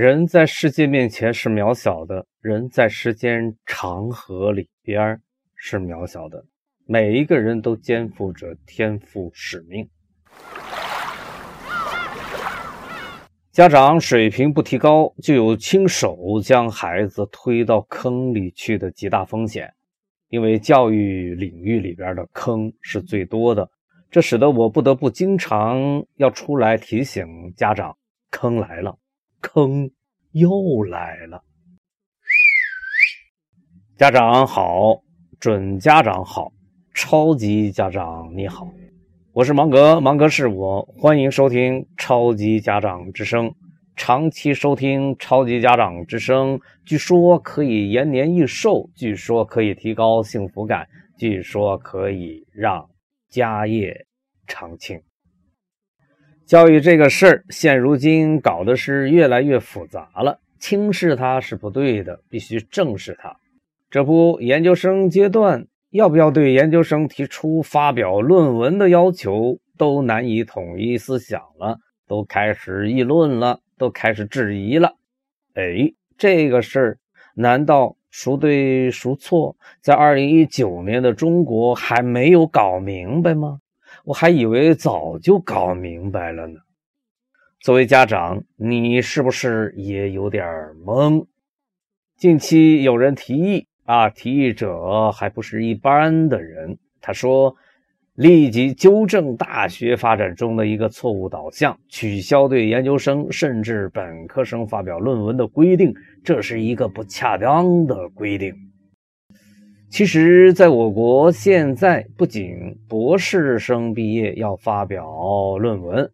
人在世界面前是渺小的，人在时间长河里边是渺小的。每一个人都肩负着天赋使命。家长水平不提高，就有亲手将孩子推到坑里去的极大风险。因为教育领域里边的坑是最多的，这使得我不得不经常要出来提醒家长：坑来了，坑又来了。家长好，准家长好，超级家长你好。我是芒格，芒格是我，欢迎收听超级家长之声。长期收听超级家长之声，据说可以延年益寿，据说可以提高幸福感，据说可以让家业长青。教育这个事儿，现如今搞的是越来越复杂了，轻视它是不对的，必须正视它。这不，研究生阶段。要不要对研究生提出发表论文的要求，都难以统一思想了，都开始议论了，都开始质疑了。哎，这个事儿难道孰对孰错？在二零一九年的中国还没有搞明白吗？我还以为早就搞明白了呢。作为家长，你是不是也有点懵？近期有人提议。啊！提议者还不是一般的人。他说：“立即纠正大学发展中的一个错误导向，取消对研究生甚至本科生发表论文的规定，这是一个不恰当的规定。”其实，在我国现在，不仅博士生毕业要发表论文，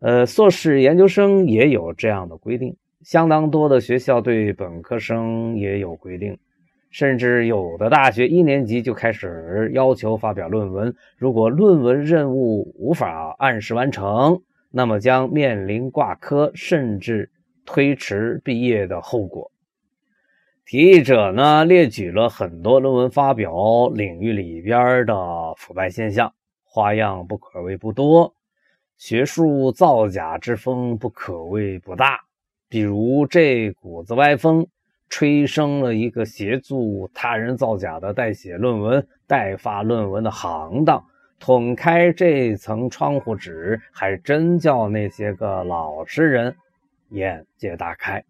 呃，硕士研究生也有这样的规定。相当多的学校对本科生也有规定。甚至有的大学一年级就开始要求发表论文，如果论文任务无法按时完成，那么将面临挂科甚至推迟毕业的后果。提议者呢列举了很多论文发表领域里边的腐败现象，花样不可谓不多，学术造假之风不可谓不大。比如这股子歪风。催生了一个协助他人造假的代写论文、代发论文的行当，捅开这层窗户纸，还真叫那些个老实人眼界大开。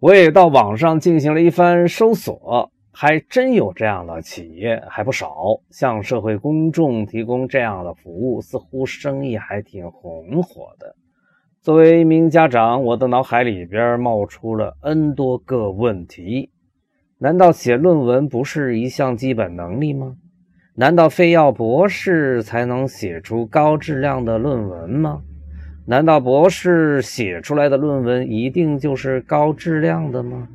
我也到网上进行了一番搜索，还真有这样的企业，还不少，向社会公众提供这样的服务，似乎生意还挺红火的。作为一名家长，我的脑海里边冒出了 N 多个问题：难道写论文不是一项基本能力吗？难道非要博士才能写出高质量的论文吗？难道博士写出来的论文一定就是高质量的吗？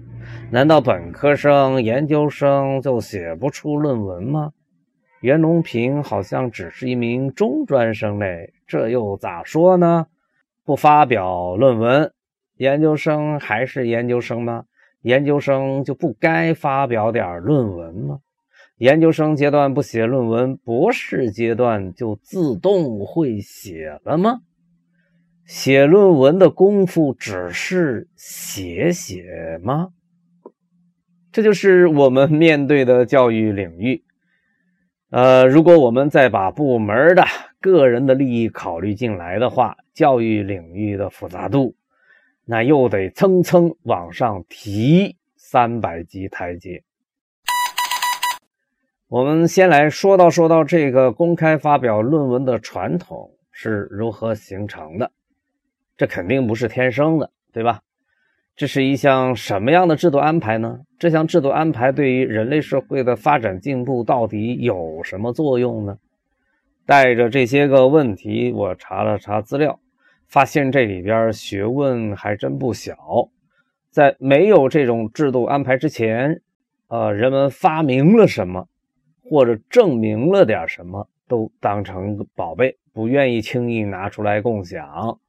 难道本科生、研究生就写不出论文吗？袁隆平好像只是一名中专生嘞，这又咋说呢？不发表论文，研究生还是研究生吗？研究生就不该发表点论文吗？研究生阶段不写论文，博士阶段就自动会写了吗？写论文的功夫只是写写吗？这就是我们面对的教育领域。呃，如果我们再把部门的个人的利益考虑进来的话，教育领域的复杂度，那又得蹭蹭往上提三百级台阶。我们先来说道说道这个公开发表论文的传统是如何形成的。这肯定不是天生的，对吧？这是一项什么样的制度安排呢？这项制度安排对于人类社会的发展进步到底有什么作用呢？带着这些个问题，我查了查资料，发现这里边学问还真不小。在没有这种制度安排之前，呃，人们发明了什么，或者证明了点什么，都当成宝贝，不愿意轻易拿出来共享。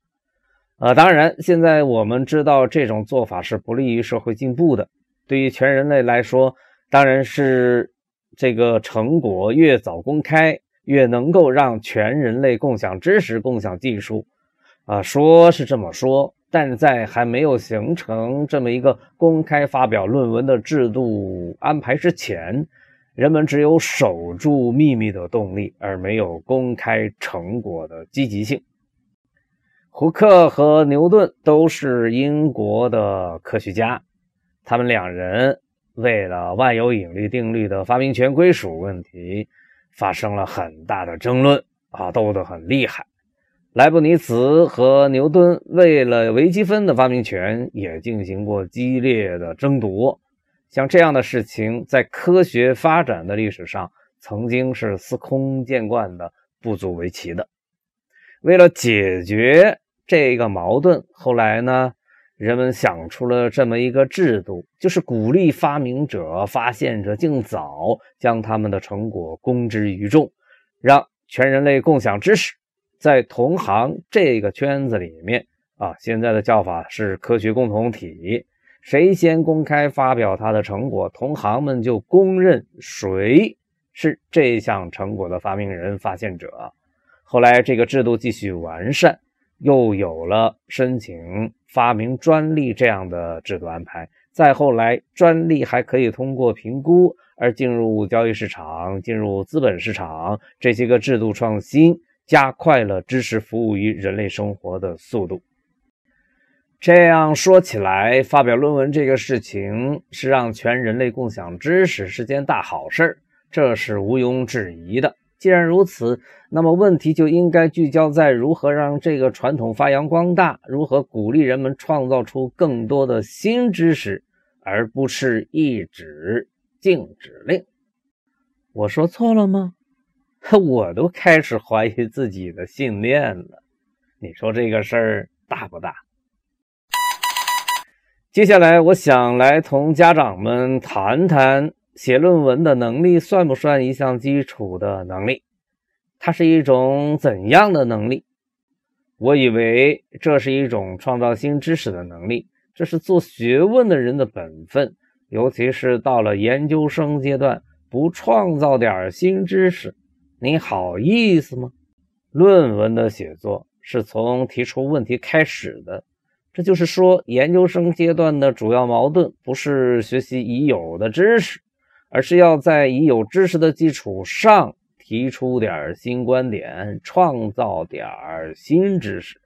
呃，当然，现在我们知道这种做法是不利于社会进步的。对于全人类来说，当然是这个成果越早公开，越能够让全人类共享知识、共享技术。啊，说是这么说，但在还没有形成这么一个公开发表论文的制度安排之前，人们只有守住秘密的动力，而没有公开成果的积极性。胡克和牛顿都是英国的科学家，他们两人为了万有引力定律的发明权归属问题发生了很大的争论啊，斗得很厉害。莱布尼茨和牛顿为了微积分的发明权也进行过激烈的争夺。像这样的事情，在科学发展的历史上曾经是司空见惯的，不足为奇的。为了解决，这个矛盾后来呢，人们想出了这么一个制度，就是鼓励发明者、发现者尽早将他们的成果公之于众，让全人类共享知识。在同行这个圈子里面啊，现在的叫法是科学共同体，谁先公开发表他的成果，同行们就公认谁是这项成果的发明人、发现者。后来这个制度继续完善。又有了申请发明专利这样的制度安排。再后来，专利还可以通过评估而进入交易市场、进入资本市场。这些个制度创新加快了知识服务于人类生活的速度。这样说起来，发表论文这个事情是让全人类共享知识是件大好事这是毋庸置疑的。既然如此，那么问题就应该聚焦在如何让这个传统发扬光大，如何鼓励人们创造出更多的新知识，而不是一纸禁止令。我说错了吗？我都开始怀疑自己的信念了。你说这个事儿大不大？接下来，我想来同家长们谈谈。写论文的能力算不算一项基础的能力？它是一种怎样的能力？我以为这是一种创造新知识的能力，这是做学问的人的本分。尤其是到了研究生阶段，不创造点新知识，你好意思吗？论文的写作是从提出问题开始的，这就是说，研究生阶段的主要矛盾不是学习已有的知识。而是要在已有知识的基础上提出点新观点，创造点新知识。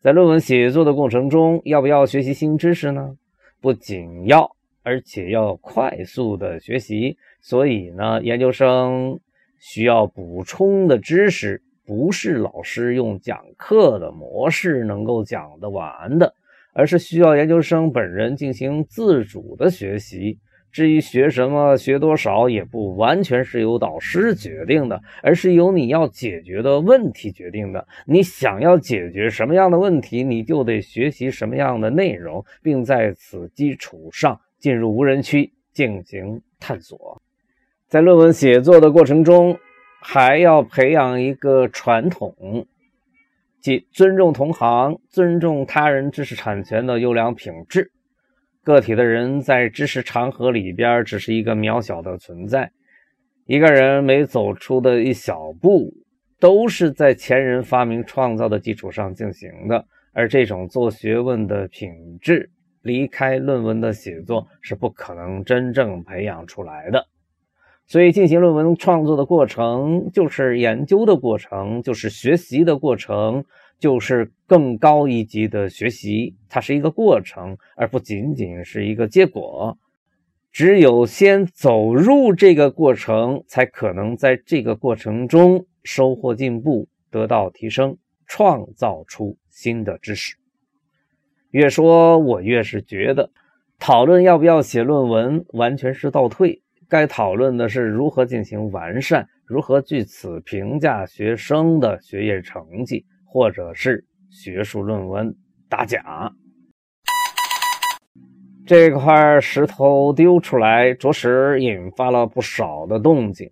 在论文写作的过程中，要不要学习新知识呢？不仅要，而且要快速的学习。所以呢，研究生需要补充的知识，不是老师用讲课的模式能够讲得完的，而是需要研究生本人进行自主的学习。至于学什么、学多少，也不完全是由导师决定的，而是由你要解决的问题决定的。你想要解决什么样的问题，你就得学习什么样的内容，并在此基础上进入无人区进行探索。在论文写作的过程中，还要培养一个传统，即尊重同行、尊重他人知识产权的优良品质。个体的人在知识长河里边只是一个渺小的存在，一个人每走出的一小步，都是在前人发明创造的基础上进行的。而这种做学问的品质，离开论文的写作是不可能真正培养出来的。所以，进行论文创作的过程，就是研究的过程，就是学习的过程。就是更高一级的学习，它是一个过程，而不仅仅是一个结果。只有先走入这个过程，才可能在这个过程中收获进步，得到提升，创造出新的知识。越说，我越是觉得，讨论要不要写论文，完全是倒退。该讨论的是如何进行完善，如何据此评价学生的学业成绩。或者是学术论文打假，这块石头丢出来，着实引发了不少的动静。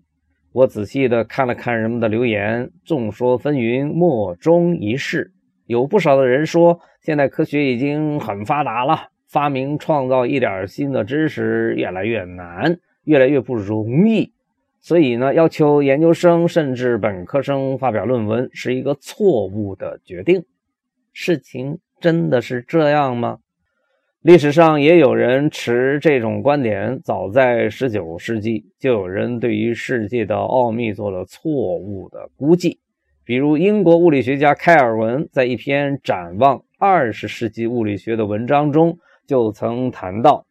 我仔细的看了看人们的留言，众说纷纭，莫衷一是。有不少的人说，现代科学已经很发达了，发明创造一点新的知识越来越难，越来越不容易。所以呢，要求研究生甚至本科生发表论文是一个错误的决定。事情真的是这样吗？历史上也有人持这种观点，早在十九世纪就有人对于世界的奥秘做了错误的估计。比如，英国物理学家开尔文在一篇展望二十世纪物理学的文章中就曾谈到：，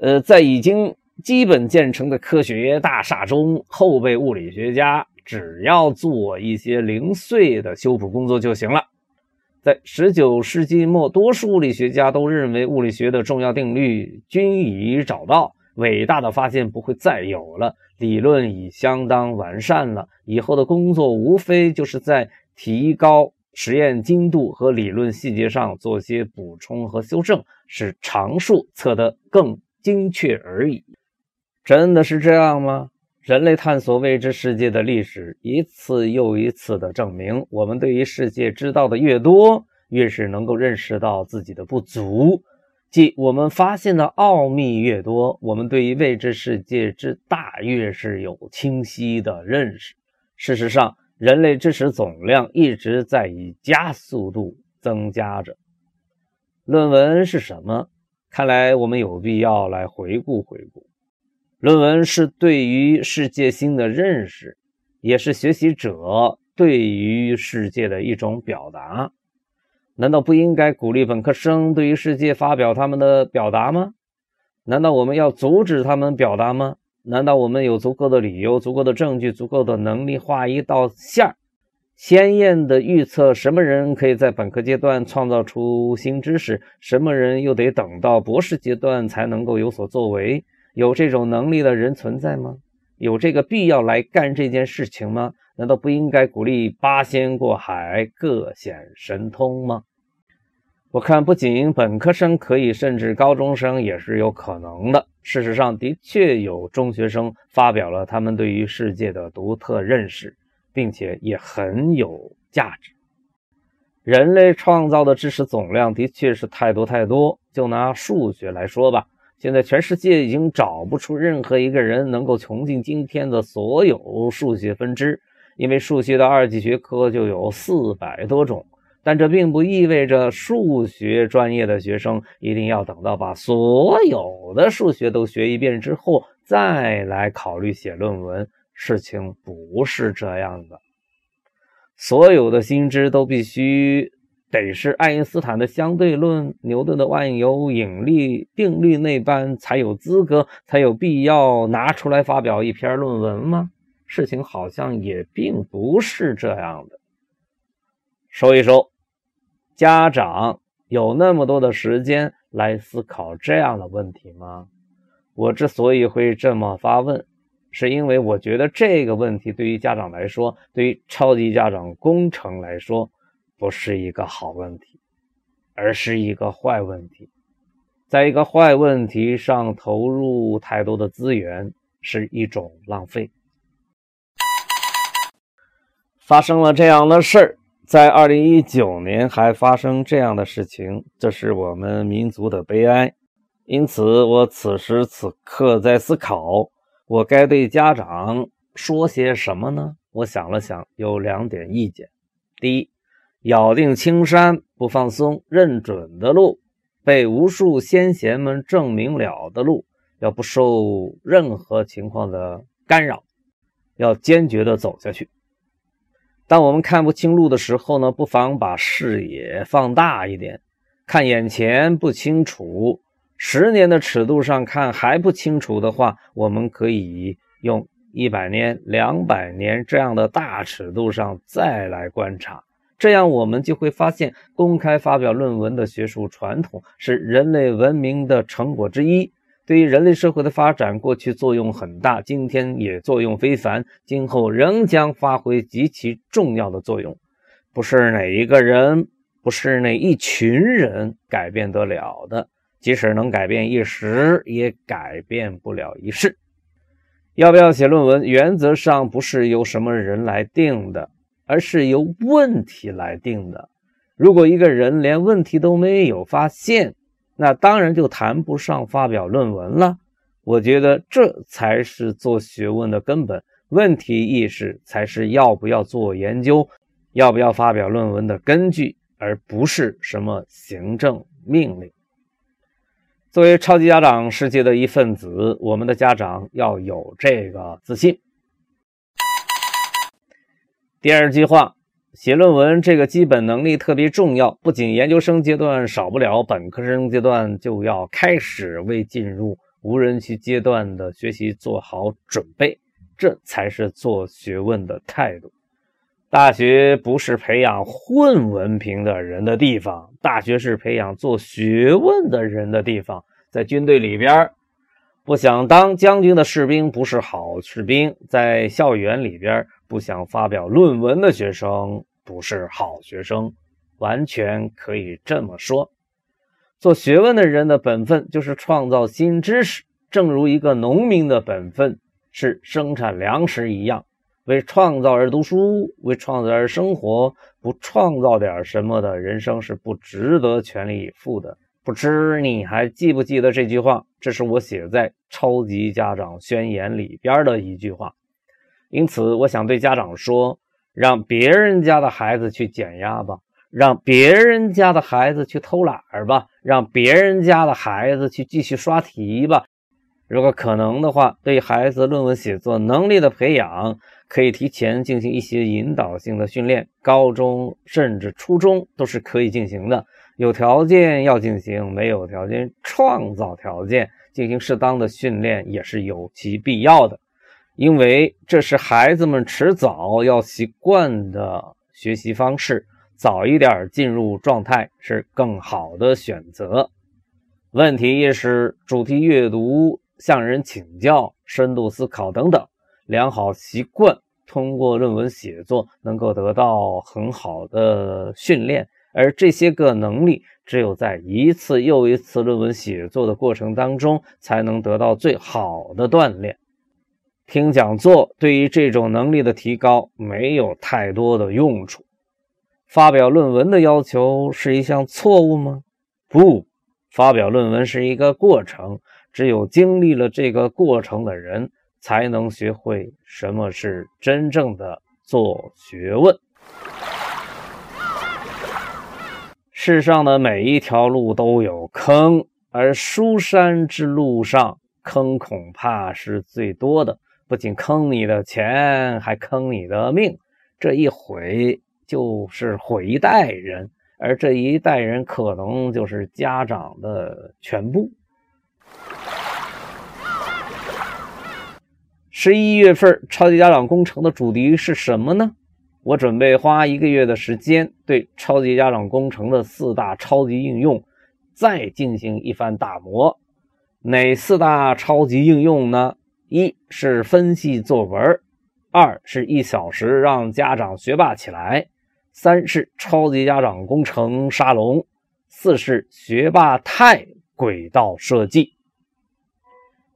呃，在已经基本建成的科学大厦中，后备物理学家只要做一些零碎的修补工作就行了。在十九世纪末，多数物理学家都认为物理学的重要定律均已找到，伟大的发现不会再有了，理论已相当完善了。以后的工作无非就是在提高实验精度和理论细节上做些补充和修正，使常数测得更精确而已。真的是这样吗？人类探索未知世界的历史，一次又一次地证明，我们对于世界知道的越多，越是能够认识到自己的不足；即我们发现的奥秘越多，我们对于未知世界之大，越是有清晰的认识。事实上，人类知识总量一直在以加速度增加着。论文是什么？看来我们有必要来回顾回顾。论文是对于世界新的认识，也是学习者对于世界的一种表达。难道不应该鼓励本科生对于世界发表他们的表达吗？难道我们要阻止他们表达吗？难道我们有足够的理由、足够的证据、足够的能力画一道线儿，鲜艳的预测什么人可以在本科阶段创造出新知识，什么人又得等到博士阶段才能够有所作为？有这种能力的人存在吗？有这个必要来干这件事情吗？难道不应该鼓励八仙过海，各显神通吗？我看不仅本科生可以，甚至高中生也是有可能的。事实上，的确有中学生发表了他们对于世界的独特认识，并且也很有价值。人类创造的知识总量的确是太多太多。就拿数学来说吧。现在全世界已经找不出任何一个人能够穷尽今天的所有数学分支，因为数学的二级学科就有四百多种。但这并不意味着数学专业的学生一定要等到把所有的数学都学一遍之后再来考虑写论文。事情不是这样的，所有的新知都必须。得是爱因斯坦的相对论、牛顿的万有引力定律那般才有资格、才有必要拿出来发表一篇论文吗？事情好像也并不是这样的。说一说，家长有那么多的时间来思考这样的问题吗？我之所以会这么发问，是因为我觉得这个问题对于家长来说，对于超级家长工程来说。不是一个好问题，而是一个坏问题。在一个坏问题上投入太多的资源是一种浪费。发生了这样的事儿，在二零一九年还发生这样的事情，这是我们民族的悲哀。因此，我此时此刻在思考，我该对家长说些什么呢？我想了想，有两点意见。第一。咬定青山不放松、认准的路，被无数先贤们证明了的路，要不受任何情况的干扰，要坚决的走下去。当我们看不清路的时候呢，不妨把视野放大一点，看眼前不清楚，十年的尺度上看还不清楚的话，我们可以用一百年、两百年这样的大尺度上再来观察。这样，我们就会发现，公开发表论文的学术传统是人类文明的成果之一，对于人类社会的发展，过去作用很大，今天也作用非凡，今后仍将发挥极其重要的作用。不是哪一个人，不是哪一群人改变得了的，即使能改变一时，也改变不了一世。要不要写论文，原则上不是由什么人来定的。而是由问题来定的。如果一个人连问题都没有发现，那当然就谈不上发表论文了。我觉得这才是做学问的根本，问题意识才是要不要做研究、要不要发表论文的根据。而不是什么行政命令。作为超级家长世界的一份子，我们的家长要有这个自信。第二句话，写论文这个基本能力特别重要，不仅研究生阶段少不了，本科生阶段就要开始为进入无人区阶段的学习做好准备，这才是做学问的态度。大学不是培养混文凭的人的地方，大学是培养做学问的人的地方。在军队里边，不想当将军的士兵不是好士兵；在校园里边。不想发表论文的学生不是好学生，完全可以这么说。做学问的人的本分就是创造新知识，正如一个农民的本分是生产粮食一样。为创造而读书，为创造而生活，不创造点什么的人生是不值得全力以赴的。不知你还记不记得这句话？这是我写在《超级家长宣言》里边的一句话。因此，我想对家长说：让别人家的孩子去减压吧，让别人家的孩子去偷懒儿吧，让别人家的孩子去继续刷题吧。如果可能的话，对孩子论文写作能力的培养，可以提前进行一些引导性的训练。高中甚至初中都是可以进行的。有条件要进行，没有条件创造条件进行适当的训练也是有其必要的。因为这是孩子们迟早要习惯的学习方式，早一点进入状态是更好的选择。问题意识、主题阅读、向人请教、深度思考等等良好习惯，通过论文写作能够得到很好的训练。而这些个能力，只有在一次又一次论文写作的过程当中，才能得到最好的锻炼。听讲座对于这种能力的提高没有太多的用处。发表论文的要求是一项错误吗？不，发表论文是一个过程，只有经历了这个过程的人，才能学会什么是真正的做学问。世上的每一条路都有坑，而书山之路上坑恐怕是最多的。不仅坑你的钱，还坑你的命，这一毁就是毁一代人，而这一代人可能就是家长的全部。十一月份超级家长工程的主题是什么呢？我准备花一个月的时间，对超级家长工程的四大超级应用再进行一番打磨。哪四大超级应用呢？一是分析作文，二是一小时让家长学霸起来，三是超级家长工程沙龙，四是学霸态轨道设计。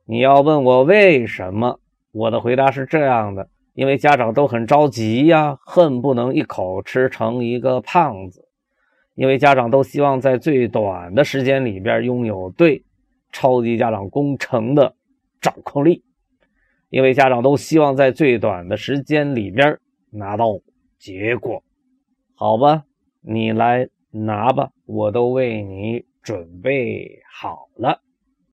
你要问我为什么，我的回答是这样的：因为家长都很着急呀，恨不能一口吃成一个胖子；因为家长都希望在最短的时间里边拥有对超级家长工程的掌控力。因为家长都希望在最短的时间里边拿到结果，好吧，你来拿吧，我都为你准备好了。